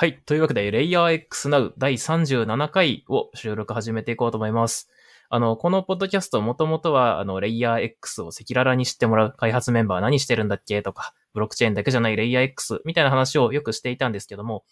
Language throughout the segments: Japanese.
はい。というわけで、レイヤー X Now 第37回を収録始めていこうと思います。あの、このポッドキャストもともとは、あの、レイヤー X を赤裸々に知ってもらう開発メンバー何してるんだっけとか、ブロックチェーンだけじゃないレイヤー X みたいな話をよくしていたんですけども、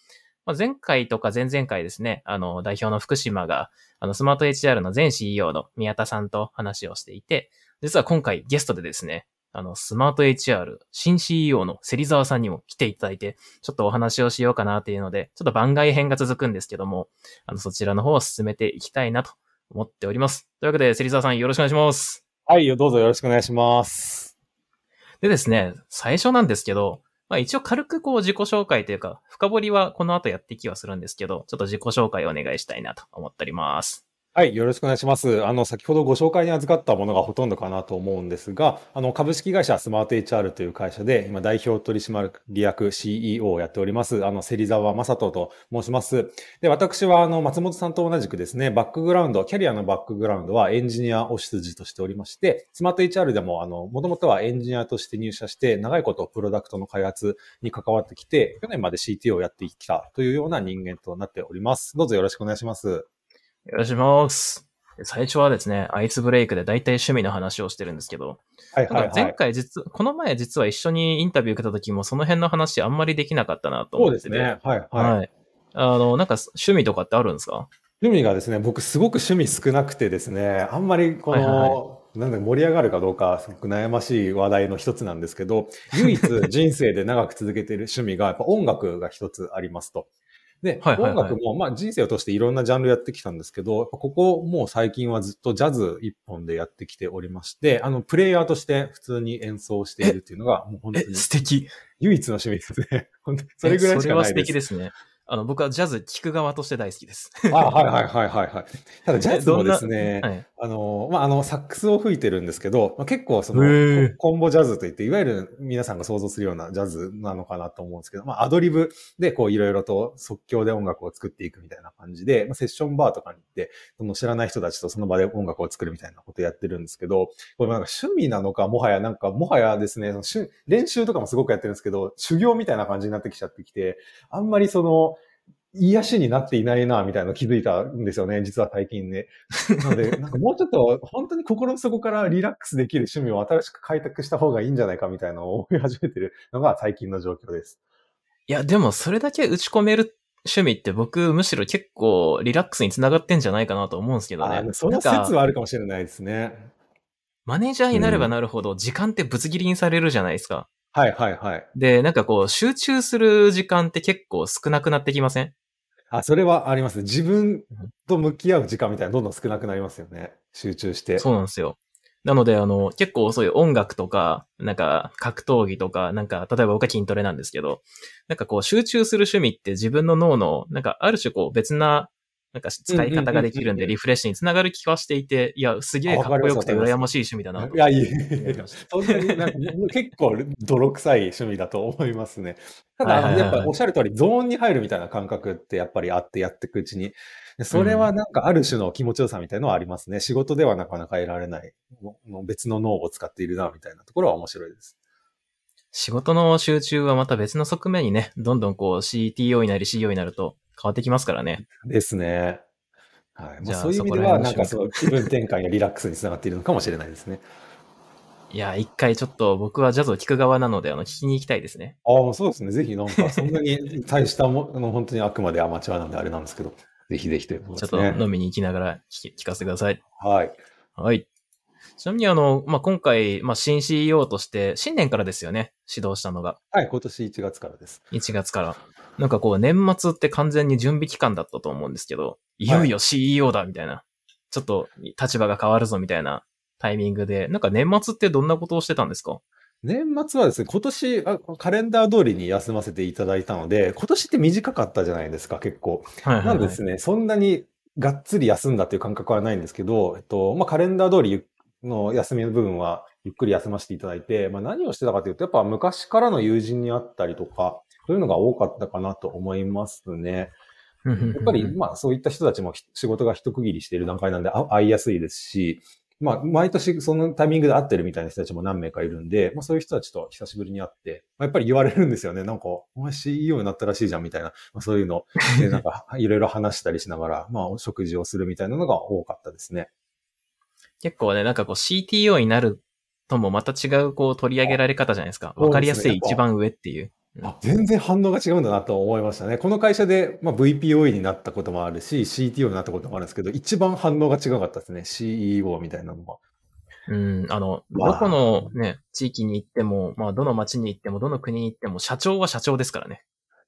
まあ、前回とか前々回ですね、あの、代表の福島が、あの、スマート HR の前 CEO の宮田さんと話をしていて、実は今回ゲストでですね、あの、スマート HR 新 CEO の芹沢さんにも来ていただいて、ちょっとお話をしようかなっていうので、ちょっと番外編が続くんですけども、あの、そちらの方を進めていきたいなと思っております。というわけで、芹沢さんよろしくお願いします。はい、どうぞよろしくお願いします。でですね、最初なんですけど、まあ一応軽くこう自己紹介というか、深掘りはこの後やっていきはするんですけど、ちょっと自己紹介をお願いしたいなと思っております。はい、よろしくお願いします。あの、先ほどご紹介に預かったものがほとんどかなと思うんですが、あの、株式会社スマート HR という会社で、今、代表取締役 CEO をやっております、あの、芹沢正人と申します。で、私は、あの、松本さんと同じくですね、バックグラウンド、キャリアのバックグラウンドはエンジニアを出自としておりまして、スマート HR でも、あの、もともとはエンジニアとして入社して、長いことプロダクトの開発に関わってきて、去年まで CTO をやってきたというような人間となっております。どうぞよろしくお願いします。よろしくお願いします。最初はですね、アイスブレイクで大体趣味の話をしてるんですけど、はいはいはい。前回実、この前実は一緒にインタビュー受けた時もその辺の話あんまりできなかったなとそう思ってて。ですね。はいはい。はい。あの、なんか趣味とかってあるんですか？趣味がですね、僕すごく趣味少なくてですね、あんまりこの、はいはなんだ盛り上がるかどうかすごく悩ましい話題の一つなんですけど、唯一人生で長く続けている趣味がやっぱ音楽が一つありますと。で、はいはいはい音楽も、まあ人生を通していろんなジャンルやってきたんですけど、ここもう最近はずっとジャズ一本でやってきておりまして、あの、プレイヤーとして普通に演奏しているっていうのが、もう本当え、に素敵。唯一の趣味ですね。本当にそれぐらいしかないです。えそれは素敵ですね。あの、僕はジャズ聴く側として大好きです。あはいはいはいはいはい。ただジャズもですね、はい。あの、まあ、あの、サックスを吹いてるんですけど、まあ、結構そのコンボジャズといって、いわゆる皆さんが想像するようなジャズなのかなと思うんですけど、まあ、アドリブでこういろいろと即興で音楽を作っていくみたいな感じで、まあ、セッションバーとかに行って、その知らない人たちとその場で音楽を作るみたいなことやってるんですけど、これなんか趣味なのか、もはやなんか、もはやですね、そのし練習とかもすごくやってるんですけど、修行みたいな感じになってきちゃってきて、あんまりその、癒しになっていないな、みたいなの気づいたんですよね、実は最近ね。なので、なんかもうちょっと本当に心の底からリラックスできる趣味を新しく開拓した方がいいんじゃないかみたいなのを思い始めてるのが最近の状況です。いや、でもそれだけ打ち込める趣味って僕むしろ結構リラックスにつながってんじゃないかなと思うんですけどあね。その説はあるかもしれないですね。マネージャーになればなるほど時間ってぶつ切りにされるじゃないですか。はいはいはい。で、なんかこう集中する時間って結構少なくなってきません？あ、それはあります。自分と向き合う時間みたいなのどんどん少なくなりますよね。集中して。そうなんですよ。なので、あの、結構そういう音楽とか、なんか格闘技とか、なんか、例えば僕は筋トレなんですけど、なんかこう集中する趣味って自分の脳の、なんかある種こう別な、なんか使い方ができるんでリフレッシュにつながる気がしていて、いや、すげえかっこよくて羨ましい趣味だなといや、いい。そんなになんか結構泥臭い趣味だと思いますね。ただ、やっぱおっしゃる通り、ゾーンに入るみたいな感覚ってやっぱりあってやっていくうちに、でそれはなんかある種の気持ちよさみたいのはありますね。仕事ではなかなか得られない、別の脳を使っているな、みたいなところは面白いです。仕事の集中はまた別の側面にね、どんどんこう CTO になり CEO になると変わってきますからね。ですね。はい。じゃあまあ、そういう意味では、なんかそう、気分転換やリラックスにつながっているのかもしれないですね。いや、一回ちょっと僕はジャズを聴く側なので、あの、聞きに行きたいですね。ああ、そうですね。ぜひなんか、そんなに大したも、あ の本当にあくまでアマチュアなんであれなんですけど、ぜひぜひということちょっ。と飲みに行きながら聞き聞かせてください。はい。はい。ちなみにあの、まあ、今回、まあ、新 CEO として、新年からですよね、指導したのが。はい、今年1月からです。1月から。なんかこう、年末って完全に準備期間だったと思うんですけど、いよいよ CEO だ、みたいな。ちょっと、立場が変わるぞ、みたいなタイミングで、なんか年末ってどんなことをしてたんですか？年末はですね、今年あ、カレンダー通りに休ませていただいたので、今年って短かったじゃないですか、結構。はいはい、はい。なんですね、そんなにがっつり休んだっていう感覚はないんですけど、えっと、まあ、カレンダー通りゆの休みの部分はゆっくり休ませていただいて、まあ、何をしてたかというと、やっぱ昔からの友人に会ったりとか、そういうのが多かったかなと思いますね。ややっぱり、まあ、そういった人たちもひ仕事が一区切りしている段階なんで、あ会いやすいですし、まあ、毎年そのタイミングで会ってるみたいな人たちも何名かいるんで、まあそういう人たちと久しぶりに会って、まあ、やっぱり言われるんですよね。なんか、お前 CEO になったらしいじゃんみたいな、まあそういうの、でなんか いろいろ話したりしながら、まあお食事をするみたいなのが多かったですね。結構ね、なんかこう CTO になるともまた違うこう取り上げられ方じゃないですか。わかりやすい一番上っていう。あ全然反応が違うんだなと思いましたね。この会社で、まあ、VPOE になったこともあるし、CTO になったこともあるんですけど、一番反応が違かったですね。CEO みたいなのは。うん、あの、どこのね、地域に行っても、まあ、どの町に行っても、どの国に行っても、社長は社長ですからね。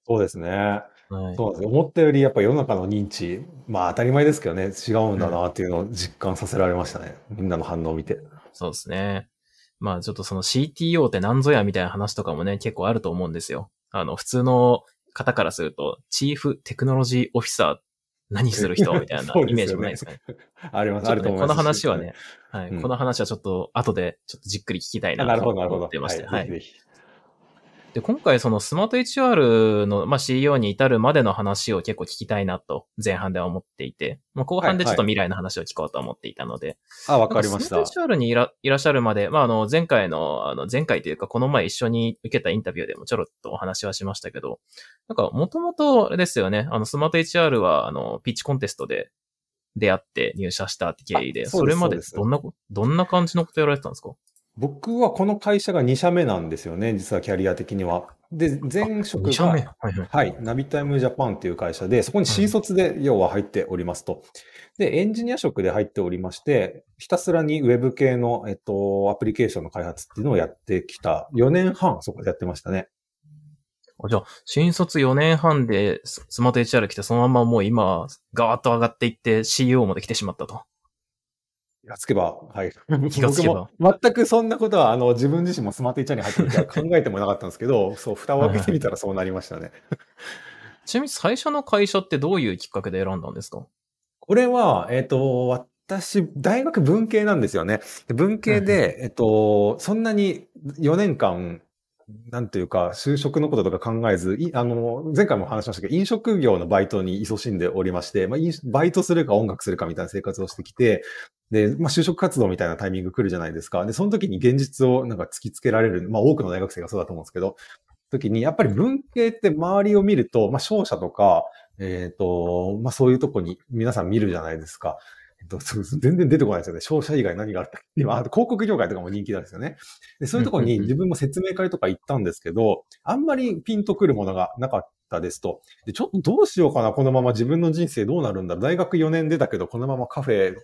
そうですね。はい、そうです思ったよりやっぱ世の中の認知、まあ当たり前ですけどね、違うんだなっていうのを実感させられましたね。うん、みんなの反応を見て。そうですね。まあちょっとその CTO って何ぞやみたいな話とかもね、結構あると思うんですよ。あの、普通の方からすると、チーフテクノロジーオフィサー何する人みたいなイメージもないですかね。あります、あると思います。この話はね、はい、この話はちょっと後でちょっとじっくり聞きたいなと思ってまして。はい。で、今回そのスマート HR の、まあ、CEO に至るまでの話を結構聞きたいなと前半では思っていて、まあ、後半でちょっと未来の話を聞こうと思っていたので。はいはい、あ、わかりました。スマート HR にいらいらっしゃるまで、まあ、あの、前回の、あの、前回というかこの前一緒に受けたインタビューでもちょろっとお話はしましたけど、なんか、もともとですよね、あの、スマート HR は、あの、ピッチコンテストで出会って入社したって経緯で、それまでどんな、どんな感じのことやられてたんですか？僕はこの会社が2社目なんですよね、実はキャリア的には。で、前職が、はい、はい、はい、ナビタイムジャパンっていう会社で、そこに新卒で要は入っておりますと。で、エンジニア職で入っておりまして、ひたすらにウェブ系の、えっと、アプリケーションの開発っていうのをやってきた。4年半そこでやってましたね。じゃあ、新卒4年半でスマート HR 来て、そのままもう今、ガーッと上がっていって CEO まで来てしまったと。気がつけば、はい。気がつけば。全くそんなことは、あの、自分自身もスマートイチャーに入った時は考えてもなかったんですけど、そう、蓋を開けてみたらそうなりましたね。ちなみに最初の会社ってどういうきっかけで選んだんですか？これは、えっ、ー、と、私、大学文系なんですよね。文系で、えっと、そんなに4年間なんていうか、就職のこととか考えず、あの、前回も話しましたけど、飲食業のバイトに勤しんでおりまして、まあ、バイトするか音楽するかみたいな生活をしてきて、で、まあ、就職活動みたいなタイミング来るじゃないですか。で、その時に現実をなんか突きつけられる、まあ、多くの大学生がそうだと思うんですけど、時に、やっぱり文系って周りを見ると、まあ、商社とか、えっ、ー、と、まあ、そういうとこに皆さん見るじゃないですか。えっと、全然出てこないですよね。商社以外何があったっけ？今、あと広告業界とかも人気なんですよね。で、そういうところに自分も説明会とか行ったんですけど、あんまりピンとくるものがなかったですと。で、ちょっとどうしようかな、このまま自分の人生どうなるんだろう大学4年出たけど、このままカフェ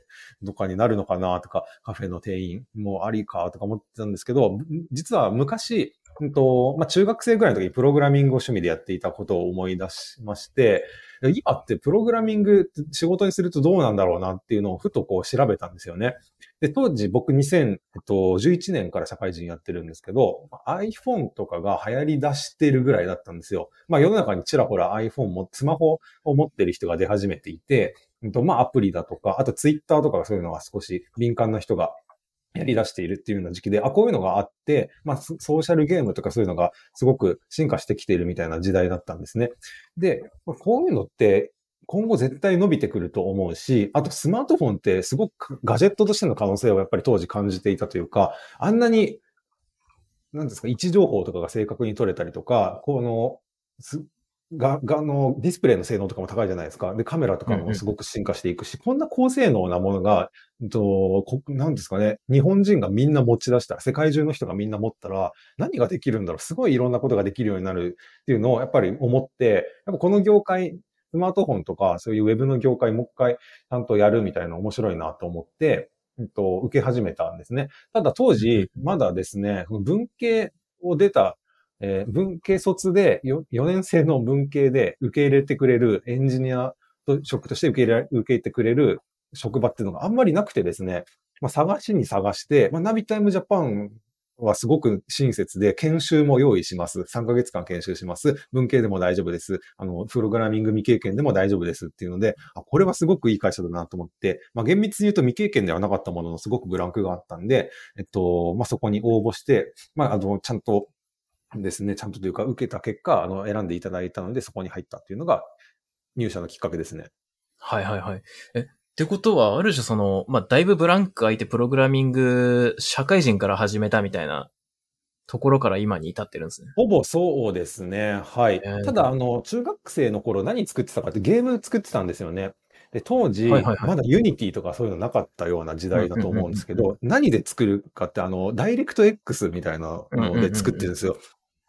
とかになるのかなとか、カフェの店員もありかとか思ってたんですけど、実は昔、んと、まあ、中学生ぐらいの時にプログラミングを趣味でやっていたことを思い出しまして、今ってプログラミング仕事にするとどうなんだろうなっていうのをふとこう調べたんですよね。で、当時僕2011年から社会人やってるんですけど、iPhone とかが流行り出してるぐらいだったんですよ。まあ世の中にちらほら iPhone も、スマホを持ってる人が出始めていて、まあアプリだとか、あと Twitter とかそういうのが少し敏感な人がやり出しているっていうような時期で、あ、こういうのがあって、まあ、ソーシャルゲームとかそういうのがすごく進化してきているみたいな時代だったんですね。で、こういうのって今後絶対伸びてくると思うし、あとスマートフォンってすごくガジェットとしての可能性をやっぱり当時感じていたというか、あんなに、なんですか、位置情報とかが正確に取れたりとか、この、が、が、の、ディスプレイの性能とかも高いじゃないですか。で、カメラとかもすごく進化していくし、こんな高性能なものが、と、こなんですかね、日本人がみんな持ち出したら、世界中の人がみんな持ったら、何ができるんだろうすごいいろんなことができるようになるっていうのをやっぱり思って、やっぱこの業界、スマートフォンとか、そういうウェブの業界もう一回ちゃんとやるみたいな面白いなと思って、えっと、受け始めたんですね。ただ当時、まだですね、文系を出たえー、文系卒で4、4年生の文系で受け入れてくれるエンジニアと職として受け入れ、受け入れてくれる職場っていうのがあんまりなくてですね、まあ、探しに探して、まあ、ナビタイムジャパンはすごく親切で、研修も用意します。3ヶ月間研修します。文系でも大丈夫です。あの、プログラミング未経験でも大丈夫ですっていうので、あ、これはすごくいい会社だなと思って、まあ、厳密に言うと未経験ではなかったもののすごくブランクがあったんで、えっと、まあ、そこに応募して、まあ、あの、ちゃんとですね、ちゃんとというか受けた結果、あの、選んでいただいたので、そこに入ったっていうのが入社のきっかけですね。はいはいはい。え、ってことは、ある種その、まあ、だいぶブランク空いてプログラミング、社会人から始めたみたいなところから今に至ってるんですね。ほぼそうですね。はい。えーただ、あの、中学生の頃何作ってたかってゲーム作ってたんですよね。で、当時、まだ Unity とかそういうのなかったような時代だと思うんですけど、何で作るかって、あの、 DirectX みたいなので作ってるんですよ。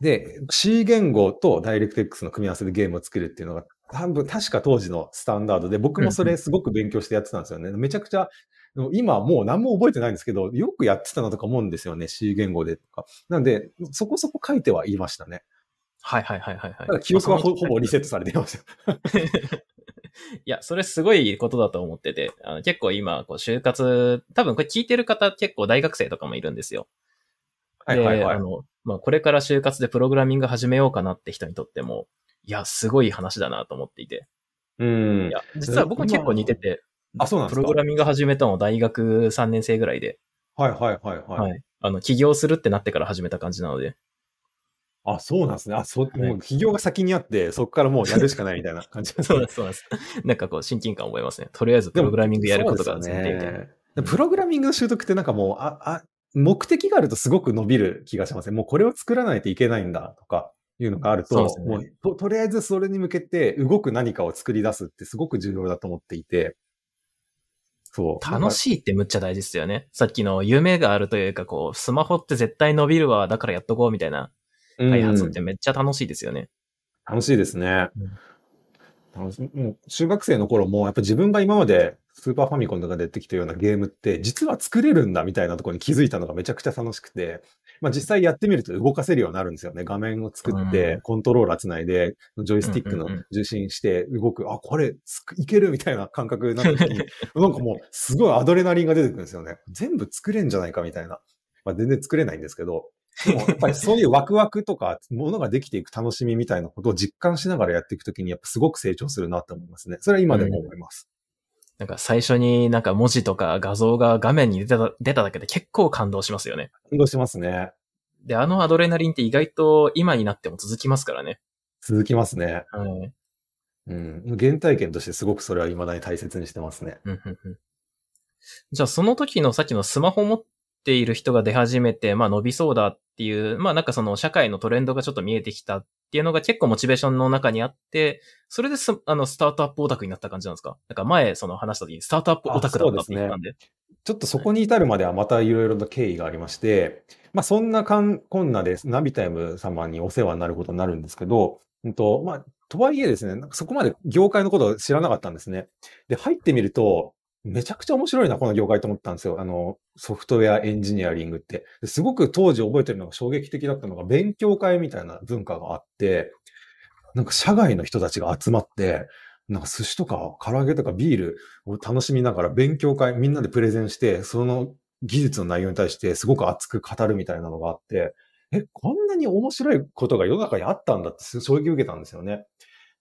で、C 言語とダイレクト X の組み合わせでゲームを作るっていうのが、多分、確か当時のスタンダードで、僕もそれすごく勉強してやってたんですよね。めちゃくちゃ、今もう何も覚えてないんですけど、よくやってたなとか思うんですよね。C 言語でとか。なんで、そこそこ書いてはいましたね。はいはいはいはいはい。ただ記憶はほぼリセットされていますよ。いや、それすごいことだと思ってて、あの結構今、こう、就活、多分これ聞いてる方結構大学生とかもいるんですよ。はいはいはいで、あ。の、まあ、これから就活でプログラミング始めようかなって人にとっても、いや、すごい話だなと思っていて。うんい。や、実は僕も結構似てて、あ、そうなんですか？プログラミング始めたの大学3年生ぐらいで、はいはいはいははい。い。あの、起業するってなってから始めた感じなので、あ、そうなんですね。あ、そ、いもう企業が先にあって、そこからもうやるしかないみたいな感じ そうなんです、そうなんです。なんかこう、親近感覚えますね。とりあえずプログラミングやることが前提みたいな。ねでプログラミングの習得ってなんかもう、あ、あ、目的があるとすごく伸びる気がしますね。もうこれを作らないといけないんだとかいうのがあると、ねもうと、とりあえずそれに向けて動く何かを作り出すってすごく重要だと思っていて、そう。楽しいってむっちゃ大事ですよね。さっきの夢があるというか、こう、スマホって絶対伸びるわ、だからやっとこうみたいなうん開発ってめっちゃ楽しいですよね。楽しいですね。楽しもう中学生の頃も、やっぱ自分が今までスーパーファミコンとかで出てきたようなゲームって、実は作れるんだみたいなところに気づいたのがめちゃくちゃ楽しくて、まあ実際やってみると動かせるようになるんですよね。画面を作っうてん、コントローラーつないで、ジョイスティックのうんうんうん重心して動く、あ、これいけるみたいな感覚になった時に、なんかもうすごいアドレナリンが出てくるんですよね。全部作れんじゃないかみたいな。まあ全然作れないんですけど、でもやっぱりそういうワクワクとか、ものができていく楽しみみたいなことを実感しながらやっていくときに、やっぱすごく成長するなって思いますね。それは今でも思います。なんか最初になんか文字とか画像が画面に出た出ただけで結構感動しますよね。感動しますね。で、あのアドレナリンって意外と今になっても続きますからね。続きますね。はい。うん。原体験としてすごくそれは未だに大切にしてますね。うんうんうんじゃあその時のさっきのスマホ持っている人が出始めて、まあ伸びそうだっていう、まあなんかその社会のトレンドがちょっと見えてきたっていうのが結構モチベーションの中にあって、それです、あの、スタートアップオタクになった感じなんですか？なんか前その話した時にスタートアップオタクだったって言ったんで。ちょっとそこに至るまではまたいろいろな経緯がありまして、まあそんなかん、こんなでナビタイム様にお世話になることになるんですけど、うんと、まあ、とはいえですね、なんかそこまで業界のことを知らなかったんですね。で、入ってみると、めちゃくちゃ面白いな、この業界と思ったんですよ。あの、ソフトウェアエンジニアリングって。ですごく当時覚えてるのが衝撃的だったのが、勉強会みたいな文化があって、なんか社外の人たちが集まって、なんか寿司とか唐揚げとかビールを楽しみながら勉強会みんなでプレゼンして、その技術の内容に対してすごく熱く語るみたいなのがあって、え、こんなに面白いことが世の中にあったんだって衝撃を受けたんですよね。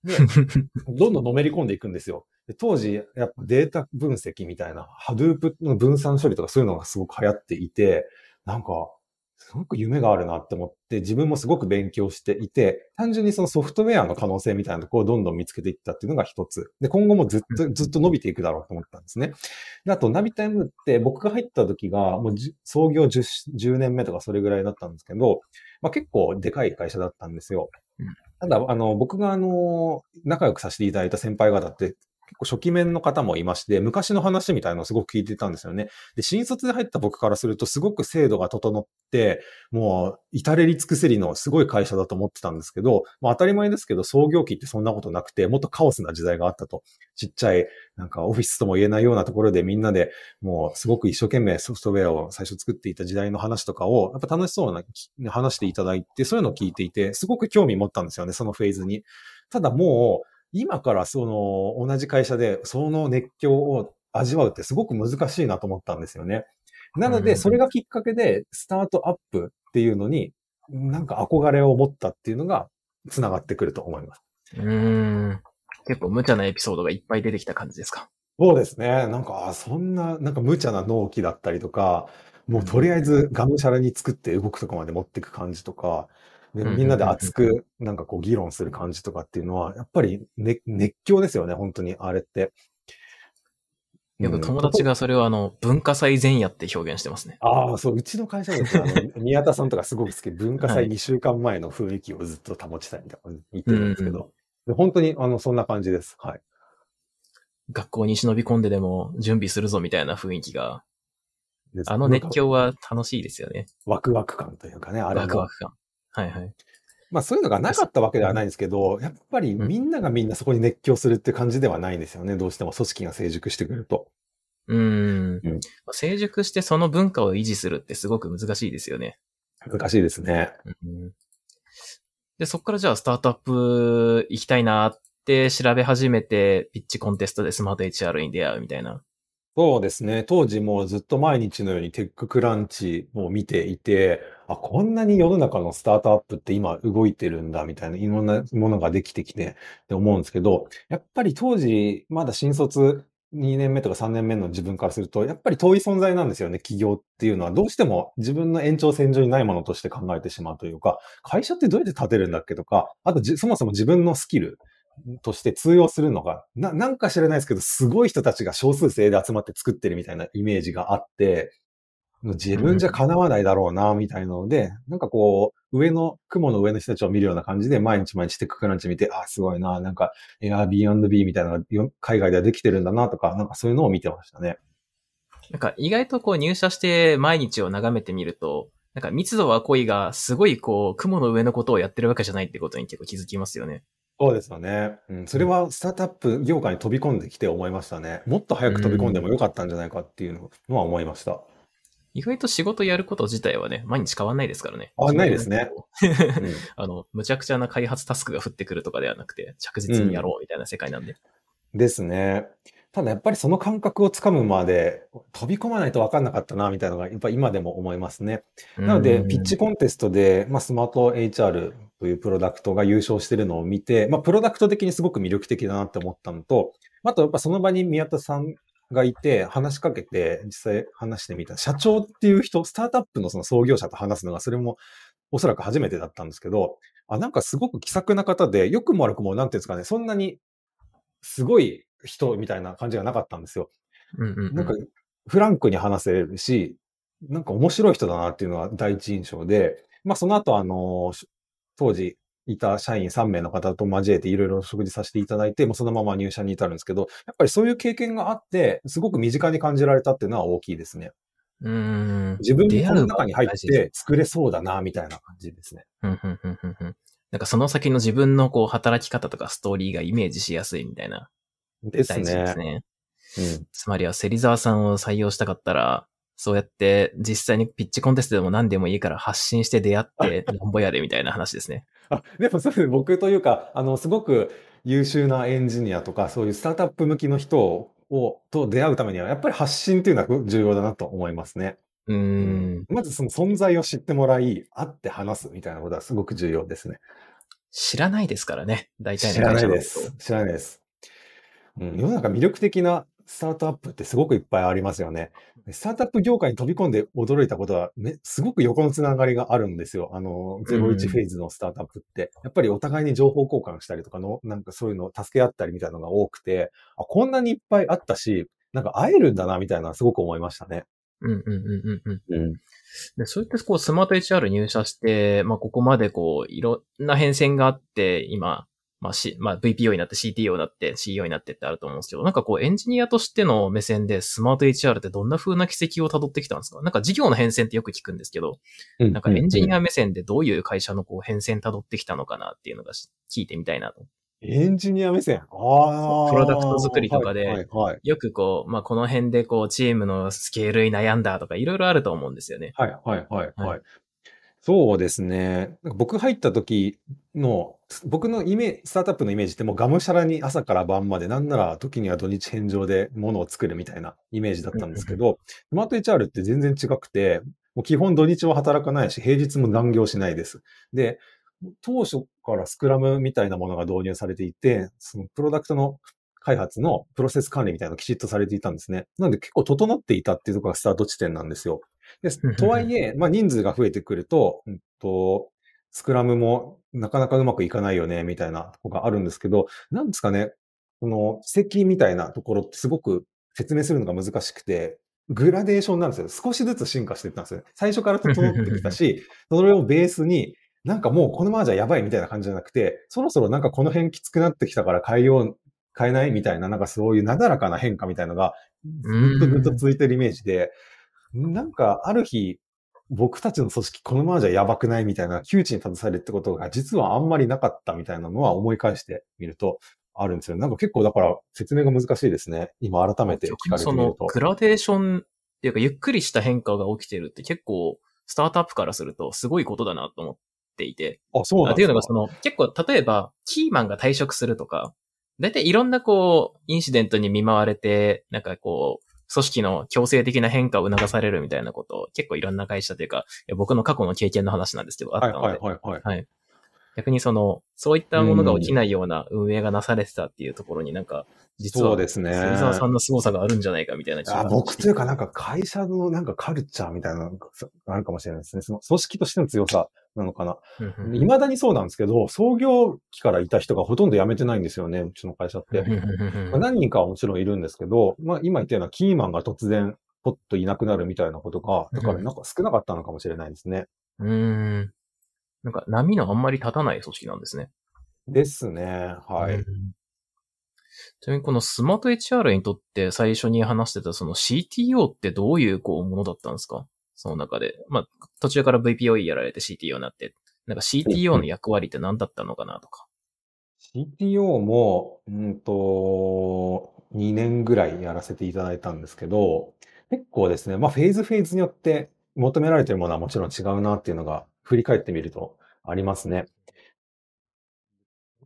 で、どんどんのめり込んでいくんですよ。で当時、やっぱデータ分析みたいな、ハドゥープの分散処理とかそういうのがすごく流行っていて、なんか、すごく夢があるなって思って、自分もすごく勉強していて、単純にそのソフトウェアの可能性みたいなところをどんどん見つけていったっていうのが一つ。で、今後もずっと、ずっと伸びていくだろうと思ったんですね。であと、ナビタイムって僕が入った時が、もうじ創業 10, 10年目とかそれぐらいだったんですけど、まあ結構でかい会社だったんですようん。ただ、あの、僕があの、仲良くさせていただいた先輩方って、結構初期面の方もいまして、昔の話みたいなのをすごく聞いてたんですよね。で、新卒で入った僕からすると、すごく制度が整って、もう、至れり尽くせりのすごい会社だと思ってたんですけど、まあ当たり前ですけど、創業期ってそんなことなくて、もっとカオスな時代があったと。ちっちゃい、なんかオフィスとも言えないようなところでみんなでもうすごく一生懸命ソフトウェアを最初作っていた時代の話とかを、やっぱ楽しそうな話していただいて、そういうのを聞いていて、すごく興味持ったんですよね、そのフェーズに。ただもう、今からその同じ会社でその熱狂を味わうってすごく難しいなと思ったんですよね。なので、それがきっかけで、スタートアップっていうのに、なんか憧れを持ったっていうのが、繋がってくると思います。うーん。結構無茶なエピソードがいっぱい出てきた感じですか？そうですね。なんか、あそんな、なんか無茶な納期だったりとか、もうとりあえずがむしゃらに作って動くとこまで持っていく感じとか、みんなで熱くなんかこう議論する感じとかっていうのは、やっぱり、ね、熱狂ですよね、本当に、あれって。よく友達がそれをあの、文化祭前夜って表現してますね。ああ、そう、うちの会社ですね。あの、宮田さんとかすごく好き。文化祭2週間前の雰囲気をずっと保ちたいみたいな言ってるんですけど。で本当に、あの、そんな感じです。はい。学校に忍び込んででも準備するぞみたいな雰囲気が、あの熱狂は楽しいですよね。ワクワク感というかね、あれワクワク感。はいはい。まあそういうのがなかったわけではないんですけど、やっぱりみんながみんなそこに熱狂するって感じではないんですよね。どうしても組織が成熟してくると。うん。うん、成熟してその文化を維持するってすごく難しいですよね。難しいですね。うん、で、そこからじゃあスタートアップ行きたいなって調べ始めて、ピッチコンテストでスマート HR に出会うみたいな。そうですね。当時もずっと毎日のようにテッククランチを見ていて、あ、こんなに世の中のスタートアップって今動いてるんだみたいな、いろんなものができてきてって思うんですけど、やっぱり当時、まだ新卒2年目とか3年目の自分からすると、やっぱり遠い存在なんですよね、企業っていうのは。どうしても自分の延長線上にないものとして考えてしまうというか、会社ってどうやって立てるんだっけとか、あとそもそも自分のスキル、として通用するのが、な、なんか知らないですけど、すごい人たちが少数生で集まって作ってるみたいなイメージがあって、自分じゃ叶わないだろうな、みたいなので、なんかこう、上の、雲の上の人たちを見るような感じで、毎日毎日テッククランチ見て、あ、すごいな、なんか Airbnb みたいなのが海外ではできてるんだな、とか、なんかそういうのを見てましたね。なんか意外とこう入社して毎日を眺めてみると、なんか密度は濃いが、すごいこう、雲の上のことをやってるわけじゃないってことに結構気づきますよね。そうですよね。うん、それはスタートアップ業界に飛び込んできて思いましたね。もっと早く飛び込んでもよかったんじゃないかっていうのは思いました。意外と仕事やること自体はね、毎日変わんないですからね。変わんないですね。あの、むちゃくちゃな開発タスクが降ってくるとかではなくて、着実にやろうみたいな世界なんで。うん、ですね。ただやっぱりその感覚をつかむまで飛び込まないと分かんなかったな、みたいなのがやっぱ今でも思いますね。なので、ピッチコンテストで、まあ、スマート HR というプロダクトが優勝してるのを見て、まあ、プロダクト的にすごく魅力的だなって思ったのと、あとやっぱその場に宮田さんがいて、話しかけて、実際話してみた。社長っていう人、スタートアップのその創業者と話すのが、それもおそらく初めてだったんですけど、あ、なんかすごく気さくな方で、良くも悪くも、なんていうんですかね、そんなにすごい人みたいな感じがなかったんですよ。うんうんうん、なんか、フランクに話せるし、なんか面白い人だなっていうのが第一印象で、まあその後あの、当時いた社員3名の方と交えていろいろ食事させていただいて、もうそのまま入社に至るんですけど、やっぱりそういう経験があって、すごく身近に感じられたっていうのは大きいですね。うん。自分にこの中に入って作れそうだな、みたいな感じですね。なんかその先の自分のこう働き方とかストーリーがイメージしやすいみたいなですね。ですね。うん、つまりは、芹沢さんを採用したかったら、そうやって実際にピッチコンテストでも何でもいいから発信して出会って、なんぼやれみたいな話ですね。あ、でもそれ僕というか、あの、すごく優秀なエンジニアとか、そういうスタートアップ向きの人を、と出会うためには、やっぱり発信っていうのは重要だなと思いますね。うん。まずその存在を知ってもらい、会って話すみたいなことはすごく重要ですね。知らないですからね。大体の知らないです。知らないです。うん、世の中魅力的なスタートアップってすごくいっぱいありますよね。スタートアップ業界に飛び込んで驚いたことは、ね、すごく横のつながりがあるんですよ。あの、01フェーズのスタートアップって。やっぱりお互いに情報交換したりとかの、なんかそういうのを助け合ったりみたいなのが多くて、あ、こんなにいっぱいあったし、なんか会えるんだなみたいなすごく思いましたね。うんうんうんうんうん。うんでそういったこうスマート HR 入社して、まあここまでこういろんな変遷があって、今、まあ、C、まあ、VPO になって CTO になって CEO になってってあると思うんですけど、なんかこうエンジニアとしての目線でスマート HR ってどんな風な軌跡を辿ってきたんですか？なんか事業の変遷ってよく聞くんですけど、うん、なんかエンジニア目線でどういう会社のこう変遷辿ってきたのかなっていうのが聞いてみたいなと。エンジニア目線？ああ。プロダクト作りとかで、はいはいはい、よくこう、まあ、この辺でこう、チームのスケールに悩んだとか、いろいろあると思うんですよね。はい、はい、はい、はい。そうですね。僕入った時の、僕のイメージ、スタートアップのイメージってもうがむしゃらに朝から晩まで、なんなら時には土日返上で物を作るみたいなイメージだったんですけど、スマート HR って全然違くて、もう基本土日は働かないし、平日も残業しないです。で、当初からスクラムみたいなものが導入されていて、そのプロダクトの開発のプロセス管理みたいなのがきちっとされていたんですね。なので結構整っていたっていうところがスタート地点なんですよ。でとはいえ、まあ人数が増えてくると、うんと、スクラムもなかなかうまくいかないよね、みたいなとこがあるんですけど、なんですかね、この奇跡みたいなところってすごく説明するのが難しくて、グラデーションなんですよ。少しずつ進化していったんですよ。最初から整ってきたし、それをベースに、なんかもうこのままじゃやばいみたいな感じじゃなくて、そろそろなんかこの辺きつくなってきたから変えよう、変えないみたいな、なんかそういうなだらかな変化みたいなのが、ずっとずっと続いてるイメージで、なんかある日、僕たちの組織このままじゃやばくないみたいな窮地に立たされるってことが実はあんまりなかったみたいなのは思い返してみるとあるんですよ。なんか結構だから説明が難しいですね。今改めて聞かれてみると。そのグラデーションっていうかゆっくりした変化が起きてるって結構スタートアップからするとすごいことだなと思っていて。あ、そうなんっていうのがその結構例えばキーマンが退職するとか、だいたいいろんなこうインシデントに見舞われて、なんかこう組織の強制的な変化を促されるみたいなことを結構いろんな会社というか、僕の過去の経験の話なんですけど、あったので。はいはいはい、はい。はい。逆にその、そういったものが起きないような運営がなされてたっていうところになんか、実は、そうですね。芹沢さんの凄さがあるんじゃないかみたいなあ僕というかなんか会社のなんかカルチャーみたいなのがあるかもしれないですね。その組織としての強さなのかな。未だにそうなんですけど、創業期からいた人がほとんど辞めてないんですよね、うちの会社って。まあ、何人かはもちろんいるんですけど、まあ今言ったようなキーマンが突然ポッといなくなるみたいなことが、だからなんか少なかったのかもしれないですね。うん。なんか波のあんまり立たない組織なんですね。ですね。はい。ちなみにこのスマート HR にとって最初に話してたその CTO ってどういうこうものだったんですか？その中で。まあ、途中から VPOE やられて CTO になって、なんか CTO の役割って何だったのかなとか。CTO も、うんと、2年ぐらいやらせていただいたんですけど、結構ですね、まあフェーズフェーズによって求められているものはもちろん違うなっていうのが振り返ってみるとありますね。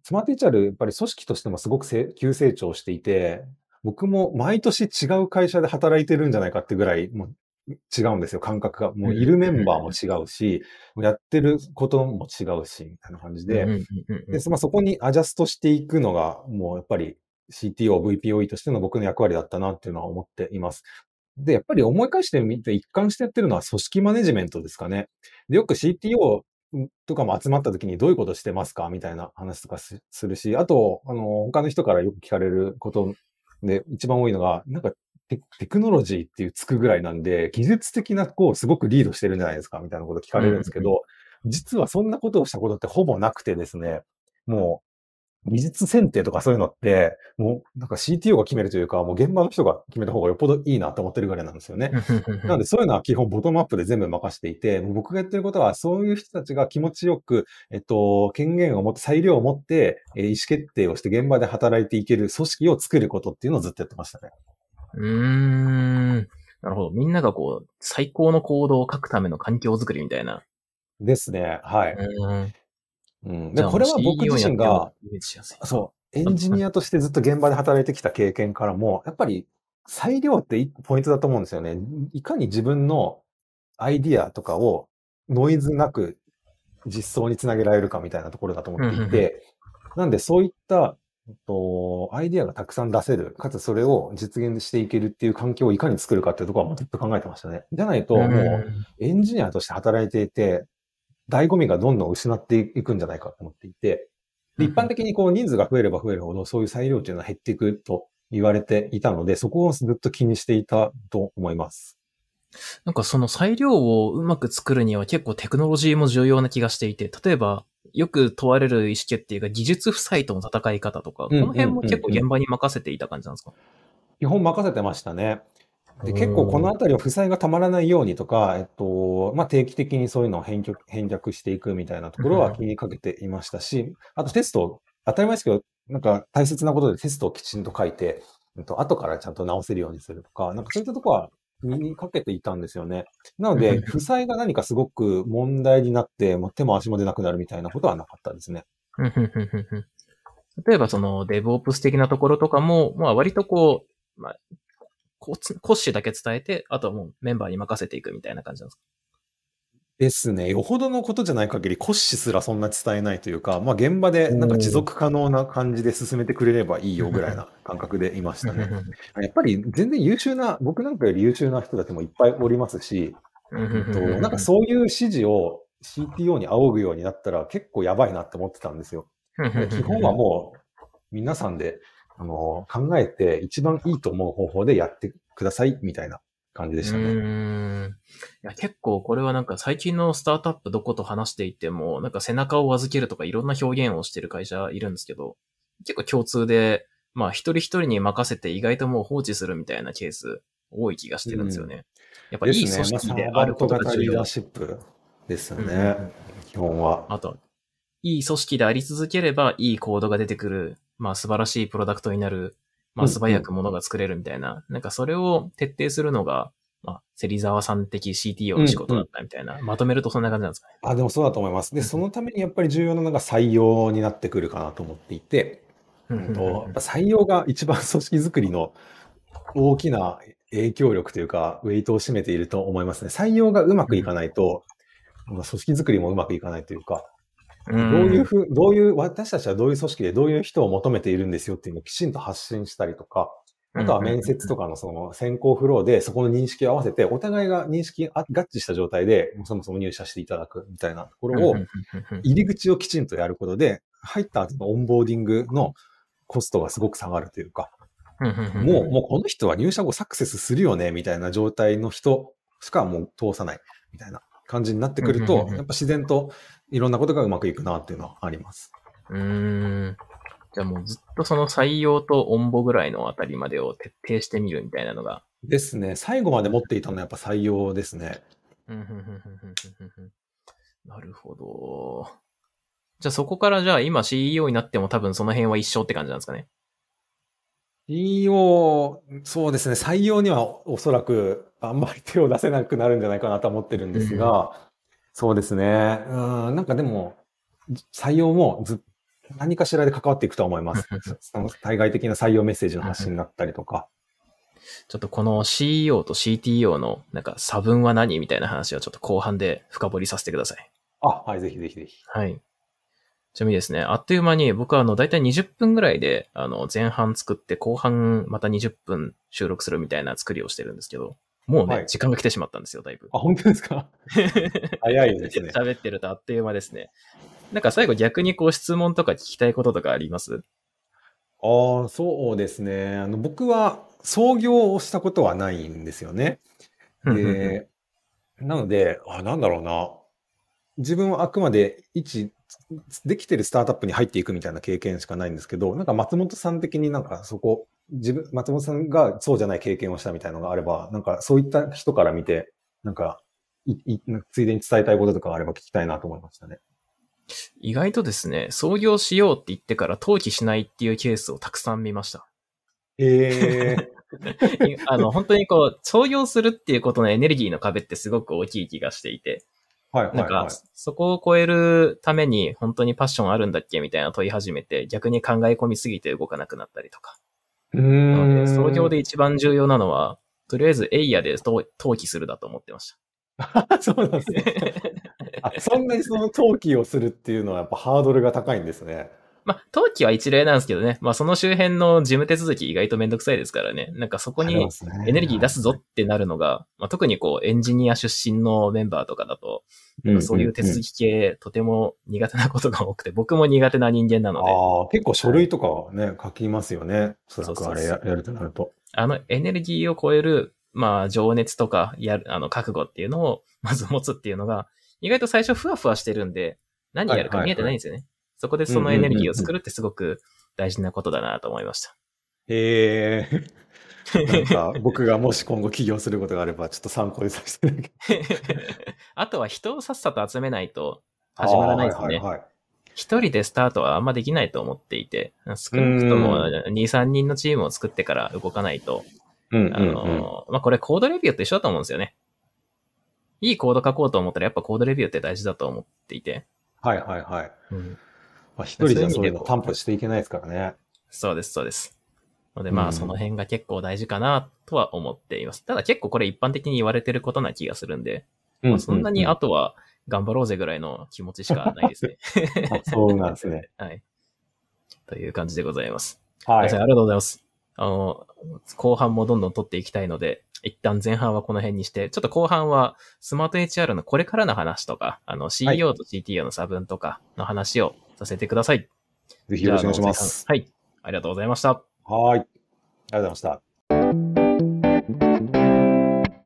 スマート HR、やっぱり組織としてもすごく急成長していて、僕も毎年違う会社で働いてるんじゃないかってぐらい、もう違うんですよ、感覚が。もういるメンバーも違うし、やってることも違うし、みたいな感じで、で、まあ、そこにアジャストしていくのが、もうやっぱり CTO、VPOE としての僕の役割だったなっていうのは思っています。で、やっぱり思い返してみて一貫してやってるのは組織マネジメントですかね。で、よく CTO とかも集まった時にどういうことしてますか？みたいな話とかするし、あと、あの、他の人からよく聞かれることで一番多いのが、なんかテクノロジーっていうつくぐらいなんで、技術的なこうすごくリードしてるんじゃないですか？みたいなこと聞かれるんですけど、実はそんなことをしたことってほぼなくてですね、もう技術選定とかそういうのって、もうなんか CTO が決めるというか、もう現場の人が決めた方がよっぽどいいなと思ってるぐらいなんですよね。なのでそういうのは基本ボトムアップで全部任せていて、僕がやってることはそういう人たちが気持ちよく、えっと、権限を持って、裁量を持って、えー、意思決定をして現場で働いていける組織を作ることっていうのをずっとやってましたね。うーん。なるほど。みんながこう、最高の行動を書くための環境づくりみたいな。ですね。はい。うん。うん、でこれは僕自身が、そう、エンジニアとしてずっと現場で働いてきた経験からも、やっぱり裁量って一個ポイントだと思うんですよね。いかに自分のアイディアとかをノイズなく実装につなげられるかみたいなところだと思っていて、なんでそういった、えっと、アイディアがたくさん出せる、かつそれを実現していけるっていう環境をいかに作るかっていうところはずっと考えてましたね。じゃないと、もうエンジニアとして働いていて、醍醐味がどんどん失っていくんじゃないかと思っていて、一般的にこう人数が増えれば増えるほどそういう裁量っていうのは減っていくと言われていたので、そこをずっと気にしていたと思います。なんかその裁量をうまく作るには結構テクノロジーも重要な気がしていて、例えばよく問われる意思決定が技術負債との戦い方とか、この辺も結構現場に任せていた感じなんですか、基本任せてましたね。で結構このあたりは負債がたまらないようにとか、えっと、まあ、定期的にそういうのを返却、返却していくみたいなところは気にかけていましたし、あとテスト、当たり前ですけど、なんか大切なことでテストをきちんと書いて、えっと、後からちゃんと直せるようにするとか、なんかそういったところは気にかけていたんですよね。なので、負債が何かすごく問題になって、もう手も足も出なくなるみたいなことはなかったですね。例えばその DevOps 的なところとかも、まあ割とこう、まあ、コッシュだけ伝えて、あとはもうメンバーに任せていくみたいな感じなんですか？ですね。よほどのことじゃない限り、コッシュすらそんな伝えないというか、まあ現場でなんか持続可能な感じで進めてくれればいいよぐらいな感覚でいましたね。やっぱり全然優秀な、僕なんかより優秀な人たちもいっぱいおりますし、となんかそういう指示を CTO に仰ぐようになったら結構やばいなって思ってたんですよ。基本はもう皆さんであの、考えて一番いいと思う方法でやってください、みたいな感じでしたね。うーん。いや、結構これはなんか最近のスタートアップどこと話していても、なんか背中を預けるとかいろんな表現をしてる会社いるんですけど、結構共通で、まあ一人一人に任せて意外ともう放置するみたいなケース多い気がしてるんですよね。やっぱいい組織であることが重要リーダー。シップですようんうんねうん。基本は。あと、いい組織であり続ければ、いいコードが出てくる、まあ素晴らしいプロダクトになる、まあ素早くものが作れるみたいな、なんかそれを徹底するのが、まあ、芹沢さん的 CTO の仕事だったみたいな、まとめるとそんな感じなんですかね。あ、でもそうだと思います。で、そのためにやっぱり重要なのが採用になってくるかなと思っていて、うんと採用が一番組織づくりの大きな影響力というか、ウェイトを占めていると思いますね。採用がうまくいかないと、まあ組織づくりもうまくいかないというか、どういうふう、どういう、私たちはどういう組織でどういう人を求めているんですよっていうのをきちんと発信したりとか、あとは面接とかのその選考フローでそこの認識を合わせて、お互いが認識あ合致した状態で、そもそも入社していただくみたいなところを、入り口をきちんとやることで、入った後のオンボーディングのコストがすごく下がるというか、もう、もうこの人は入社後サクセスするよね、みたいな状態の人しかもう通さない、みたいな感じになってくると、やっぱ自然といろんなことがうまくいくなっていうのはあります。うーん。じゃあもうずっとその採用とオンボぐらいのあたりまでを徹底してみるみたいなのが。ですね。最後まで持っていたのはやっぱ採用ですね。なるほど。じゃあそこからじゃあ今 CEO になっても多分その辺は一緒って感じなんですかね。CEO、そうですね。採用にはおそらくあんまり手を出せなくなるんじゃないかなと思ってるんですが、そうですね。うん、なんかでも、採用もず何かしらで関わっていくとは思います。その対外的な採用メッセージの発信だったりとか。ちょっとこの CEO と CTO のなんか差分は何みたいな話をちょっと後半で深掘りさせてください。あ、はい、ぜひぜひぜひ。はい。ちなみにですね、あっという間に僕はあの、だいたい20分ぐらいで、あの、前半作って後半また20分収録するみたいな作りをしてるんですけど、もうね、はい時間が来てしまったんですよ、だいぶ。あ、本当ですか？早いですね。喋ってるとあっという間ですね。なんか最後逆にこう質問とか聞きたいこととかあります？ああ、そうですね。あの、僕は創業をしたことはないんですよね。で、なので、あ、なんだろうな。自分はあくまで一、できてるスタートアップに入っていくみたいな経験しかないんですけど、なんか松本さん的になんかそこ、自分、松本さんがそうじゃない経験をしたみたいなのがあれば、なんかそういった人から見て、なんか、い、い、ついでに伝えたいこととかがあれば聞きたいなと思いましたね。意外とですね、創業しようって言ってから登記しないっていうケースをたくさん見ました。ええ あの、本当にこう、創業するっていうことのエネルギーの壁ってすごく大きい気がしていて、はいはいなんかはい。、そこを超えるために本当にパッションあるんだっけみたいな問い始めて、逆に考え込みすぎて動かなくなったりとか。うーなので、ん。創業で一番重要なのは、とりあえずエイヤで登登記するだと思ってまし そうなんですね。た。あ、そんなにその登記をするっていうのはやっぱハードルが高いんですね。まあ、登記は一例なんですけどね。まあ、その周辺の事務手続き意外とめんどくさいですからね。なんかそこにエネルギー出すぞってなるのが、まあ、特にこう、エンジニア出身のメンバーとかだと、うんそういう手続き系、とても苦手なことが多くて、僕も苦手な人間なので、ああ、結構書類とかね、書きますよね。おそらくあれややるとなると。あのエネルギーを超える、まあ、情熱とか、やる、あの、覚悟っていうのを、まず持つっていうのが、意外と最初ふわふわしてるんで、何やるか見えてないんですよね。そこでそのエネルギーを作るってすごく大事なことだなと思いました。へえ。なんか、僕がもし今後起業することがあれば、ちょっと参考にさせていただき あとは人をさっさと集めないと始まらないですね。はいはいはい。一人でスタートはあんまできないと思っていて、少なくとも2、3人のチームを作ってから動かないと、あ。の、まあ、これコードレビューと一緒だと思うんですよね。いいコード書こうと思ったらやっぱコードレビューって大事だと思っていて。はいはいはい。うん、まあ、一人じゃそういうの担保していけないですからね。そうです、そうです。のでまうんあその辺が結構大事かなとは思っています。ただ結構これ一般的に言われてることな気がするんで、まあ、そんなにあとは頑張ろうぜぐらいの気持ちしかないですね。あそうなんですね。はい。という感じでございます。はいあ。りがとうございます。あの、後半もどんどん取っていきたいので、一旦前半はこの辺にして、ちょっと後半はスマート HR のこれからの話とか、あの CEO と CTO の差分とかの話をさせてください。ぜひよろしくお願いします。はい。ありがとうございました。はい。ありがとうございました。